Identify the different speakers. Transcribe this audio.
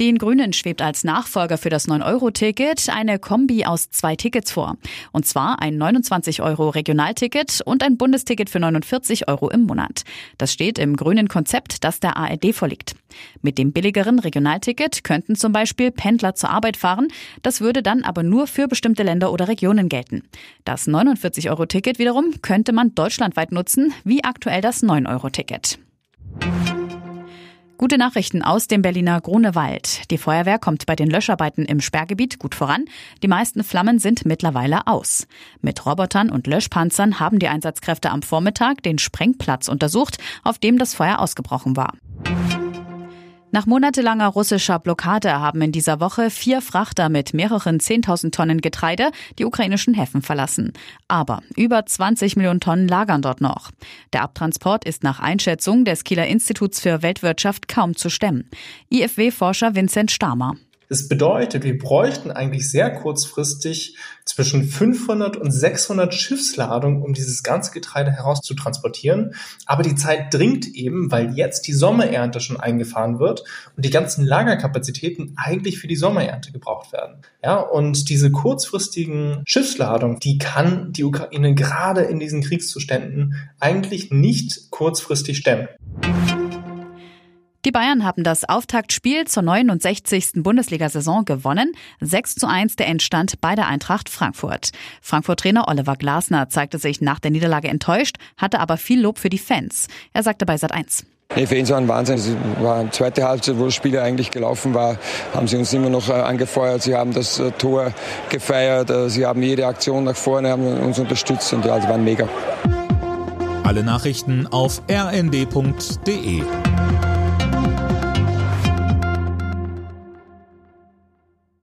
Speaker 1: Den Grünen schwebt als Nachfolger für das 9-Euro-Ticket eine Kombi aus zwei Tickets vor. Und zwar ein 29-Euro-Regionalticket und ein Bundesticket für 49 Euro im Monat. Das steht im grünen Konzept, das der ARD vorliegt. Mit dem billigeren Regionalticket könnten zum Beispiel Pendler zur Arbeit fahren. Das würde dann aber nur für bestimmte Länder oder Regionen gelten. Das 49-Euro-Ticket wiederum könnte man deutschlandweit nutzen, wie aktuell das 9-Euro-Ticket. Gute Nachrichten aus dem Berliner Grunewald. Die Feuerwehr kommt bei den Löscharbeiten im Sperrgebiet gut voran. Die meisten Flammen sind mittlerweile aus. Mit Robotern und Löschpanzern haben die Einsatzkräfte am Vormittag den Sprengplatz untersucht, auf dem das Feuer ausgebrochen war. Nach monatelanger russischer Blockade haben in dieser Woche vier Frachter mit mehreren 10.000 Tonnen Getreide die ukrainischen Häfen verlassen. Aber über 20 Millionen Tonnen lagern dort noch. Der Abtransport ist nach Einschätzung des Kieler Instituts für Weltwirtschaft kaum zu stemmen. IFW-Forscher Vincent Stamer.
Speaker 2: Das bedeutet, wir bräuchten eigentlich sehr kurzfristig zwischen 500 und 600 Schiffsladungen, um dieses ganze Getreide herauszutransportieren. Aber die Zeit dringt eben, weil jetzt die Sommerernte schon eingefahren wird und die ganzen Lagerkapazitäten eigentlich für die Sommerernte gebraucht werden. Ja, und diese kurzfristigen Schiffsladungen, die kann die Ukraine gerade in diesen Kriegszuständen eigentlich nicht kurzfristig stemmen.
Speaker 1: Die Bayern haben das Auftaktspiel zur 69. Bundesliga-Saison gewonnen. 6 zu 1 der Endstand bei der Eintracht Frankfurt. Frankfurt-Trainer Oliver Glasner zeigte sich nach der Niederlage enttäuscht, hatte aber viel Lob für die Fans. Er sagte bei Sat 1.
Speaker 3: Die Fans waren Wahnsinn. Es war eine zweite Halbzeit, wo das Spiel eigentlich gelaufen war, haben sie uns immer noch äh, angefeuert. Sie haben das äh, Tor gefeiert. Äh, sie haben jede Aktion nach vorne, haben uns unterstützt und ja, sie waren mega.
Speaker 4: Alle Nachrichten auf rnd.de